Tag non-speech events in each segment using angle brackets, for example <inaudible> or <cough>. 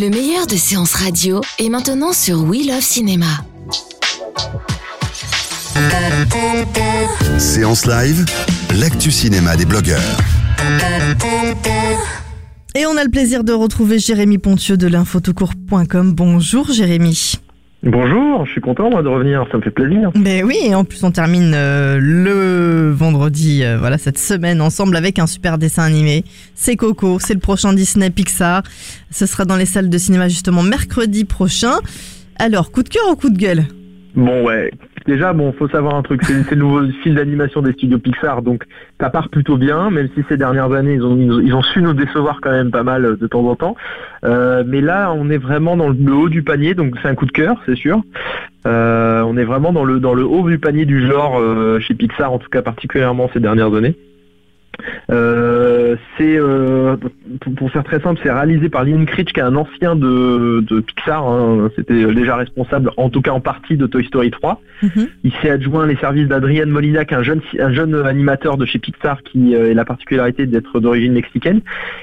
Le meilleur de séances radio est maintenant sur We Love Cinéma. Séance live, l'actu cinéma des blogueurs. Et on a le plaisir de retrouver Jérémy Pontieux de l'infotocourt.com. Bonjour Jérémy. Bonjour, je suis content moi, de revenir, ça me fait plaisir. Ben oui, et en plus on termine euh, le vendredi, euh, voilà cette semaine ensemble avec un super dessin animé. C'est Coco, c'est le prochain Disney Pixar. Ce sera dans les salles de cinéma justement mercredi prochain. Alors, coup de cœur ou coup de gueule? Bon ouais, déjà bon, faut savoir un truc, c'est le nouveau film d'animation des studios Pixar, donc ça part plutôt bien, même si ces dernières années ils ont, su nous décevoir quand même pas mal euh, de temps en temps. Euh, mais là, on est vraiment dans le haut du panier, donc c'est un coup de cœur, c'est sûr. Euh, on est vraiment dans le dans le haut du panier du genre chez Pixar, en tout cas particulièrement ces dernières années. Euh, c'est euh, pour, pour faire très simple, c'est réalisé par Lynn Critch, qui est un ancien de, de Pixar. hein. C'était déjà responsable, en tout cas en partie, de Toy Story 3. Mhm. Il s'est adjoint les services d'Adrian Molina, qui est un jeune, un jeune animateur de chez Pixar qui euh, a la particularité d'être d'origine mexicaine.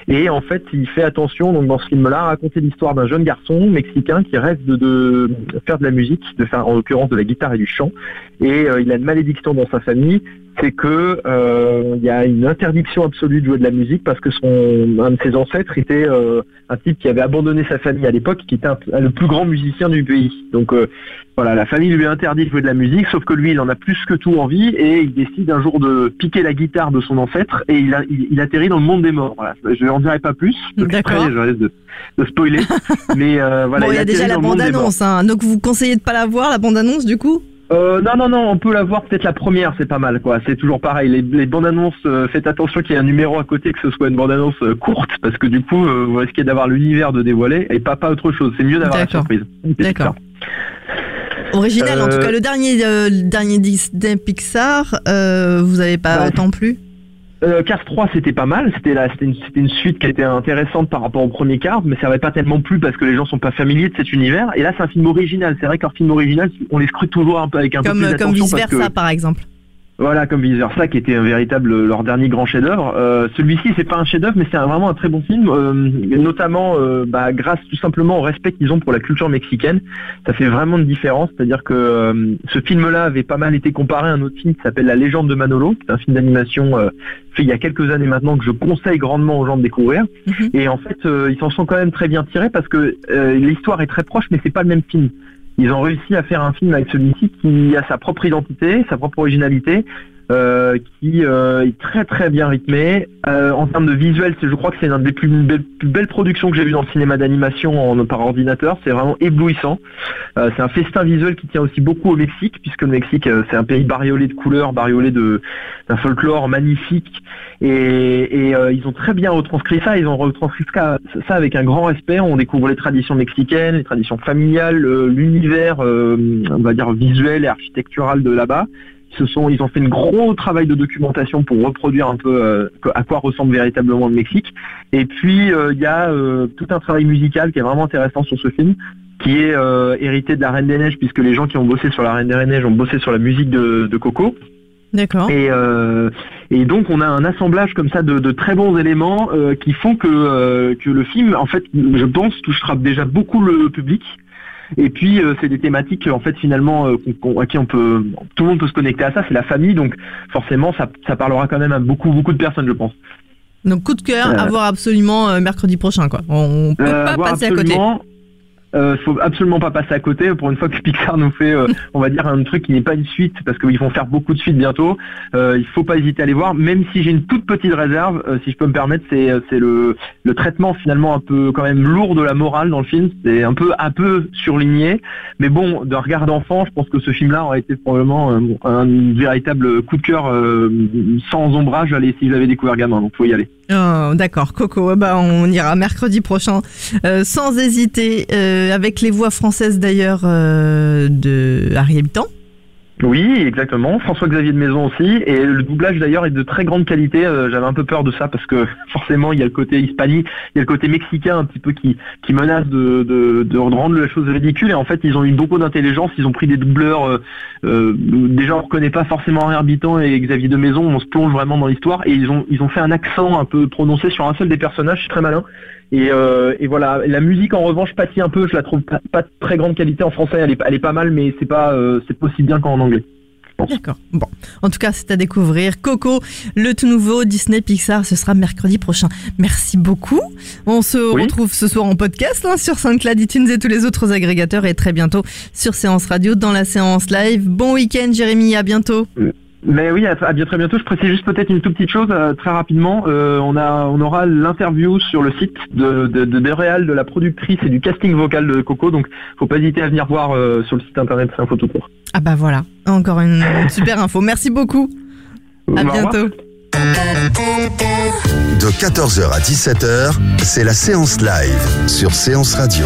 Et en fait, il fait attention, donc dans ce film-là, à raconter l'histoire d'un jeune garçon mexicain qui rêve de, de faire de la musique, de faire en l'occurrence de la guitare et du chant. Et euh, il a une malédiction dans sa famille, c'est que euh, il y a une interdiction absolue de jouer de la musique parce que son un de ses ancêtres était euh, un type qui avait abandonné sa famille à l'époque, qui était un- le plus grand musicien du pays. Donc euh, voilà, la famille lui a interdit de jouer de la musique, sauf que lui, il en a plus que tout envie et il décide un jour de piquer la guitare de son ancêtre et il, a, il, il atterrit dans le monde des morts. Voilà, je n'en dirai pas plus. D'accord. Je risque de, de spoiler, <laughs> mais euh, voilà. Bon, il y a déjà la morts. bande-annonce, hein. donc vous conseillez de pas la voir, la bande-annonce du coup? Euh, non, non, non, on peut la voir peut-être la première, c'est pas mal, quoi. C'est toujours pareil. Les, les bandes annonces, euh, faites attention qu'il y ait un numéro à côté, que ce soit une bande annonce euh, courte, parce que du coup, euh, vous risquez d'avoir l'univers de dévoiler et pas pas autre chose. C'est mieux d'avoir la surprise. D'accord. Original, en tout cas, le dernier, euh, dernier Disney Pixar, euh, vous avez pas Bah, autant plu Euh, Cars 3, c'était pas mal. C'était la- c'était une, c'était une suite qui était intéressante par rapport au premier Cars, mais ça n'avait pas tellement plu parce que les gens sont pas familiers de cet univers. Et là, c'est un film original. C'est vrai qu'un film original, on les scrute toujours un peu avec un Comme, peu plus euh, comme vice que- versa, par exemple. Voilà, comme versa, qui était un véritable leur dernier grand chef-d'œuvre. Euh, Celui-ci, c'est pas un chef-d'œuvre, mais c'est vraiment un très bon film, euh, notamment euh, bah, grâce tout simplement au respect qu'ils ont pour la culture mexicaine. Ça fait vraiment une différence, c'est-à-dire que euh, ce film-là avait pas mal été comparé à un autre film qui s'appelle La Légende de Manolo, qui est un film d'animation euh, fait il y a quelques années maintenant que je conseille grandement aux gens de découvrir. Mhm. Et en fait, euh, ils s'en sont quand même très bien tirés parce que euh, l'histoire est très proche, mais c'est pas le même film. Ils ont réussi à faire un film avec celui-ci qui a sa propre identité, sa propre originalité, euh, qui euh, est très très bien rythmé. Euh, en termes de visuel, je crois que c'est l'une des plus belles, productions que j'ai vues dans le cinéma d'animation par ordinateur. C'est vraiment éblouissant. C'est un festin visuel qui tient aussi beaucoup au Mexique, puisque le Mexique c'est un pays bariolé de couleurs, bariolé d'un folklore magnifique. Et, ils ont très bien retranscrit ça. Ils ont retranscrit ça, ça avec un grand respect. On découvre les traditions mexicaines, les traditions familiales, l'univers, on va dire visuel et architectural de là-bas. Ils se sont, ils ont fait un gros travail de documentation pour reproduire un peu euh, à quoi ressemble véritablement le Mexique. Et puis euh, il y a euh, tout un travail musical qui est vraiment intéressant sur ce film, qui est hérité de la Reine des Neiges, puisque les gens qui ont bossé sur la Reine des Neiges ont bossé sur la musique de, de Coco. D'accord. Et, euh, et donc on a un assemblage comme ça de, de très bons éléments euh, qui font que, euh, que le film, en fait, je pense, touchera déjà beaucoup le public. Et puis euh, c'est des thématiques en fait finalement euh, à qui on peut, tout le monde peut se connecter à ça, c'est la famille, donc forcément ça, ça parlera quand même à beaucoup beaucoup de personnes, je pense. Donc coup de cœur, Euh, à voir absolument euh, mercredi prochain, quoi. On peut Euh, pas passer à côté. Euh, faut absolument pas passer à côté. Pour une fois que Pixar nous fait, euh, <laughs> on va dire un truc qui n'est pas une suite, parce qu'ils vont faire beaucoup de suites bientôt. Euh, il faut pas hésiter à les voir, même si j'ai une toute petite réserve, euh, si je peux me permettre, c'est c'est le le traitement finalement un peu quand même lourd de la morale dans le film. C'est un peu un peu surligné, mais bon, d'un regard d'enfant, je pense que ce film-là aurait été probablement un, un véritable coup de cœur euh, sans ombrage. Allez, si je l'avais découvert gamin, donc faut y aller. Oh, D'accord, Coco, ben, on ira mercredi prochain euh, sans hésiter, euh, avec les voix françaises d'ailleurs euh, de Harry Habitant. Oui, exactement. François-Xavier de Maison aussi. Et le doublage d'ailleurs est de très grande qualité. Euh, J'avais un peu peur de ça parce que <laughs> forcément il y a le côté hispanique, il y a le côté mexicain un petit peu qui, qui menace de, de, de rendre la chose ridicule. Et en fait ils ont eu beaucoup d'intelligence. Ils ont pris des doubleurs. déjà on reconnaît pas forcément Henri Habitant et Xavier de Maison. On se plonge vraiment dans l'histoire. Et ils ont, ils ont fait un accent un peu prononcé sur un seul des personnages. C'est très malin. Et, euh, et voilà, la musique en revanche pâtit un peu. Je la trouve pas, pas de très grande qualité en français. Elle est, elle est pas mal, mais c'est pas, euh, c'est pas aussi bien qu'en anglais. D'accord. Bon, en tout cas, c'est à découvrir. Coco, le tout nouveau Disney Pixar, ce sera mercredi prochain. Merci beaucoup. On se Oui. retrouve ce soir en podcast hein, sur SoundCloud, iTunes et tous les autres agrégateurs et très bientôt sur Séance Radio dans la séance live. Bon week-end, Jérémy. À bientôt. Mais oui, à, à bien très bientôt. Je précise juste peut-être une toute petite chose euh, très rapidement. Euh, on a, on aura l'interview sur le site de de, de, de Réal, de la productrice et du casting vocal de Coco. Donc, faut pas hésiter à venir voir euh, sur le site internet. C'est un photo court. Ah bah voilà, encore une <laughs> super info. Merci beaucoup. À bientôt. De 14h à 17h, c'est la séance live sur Séance Radio.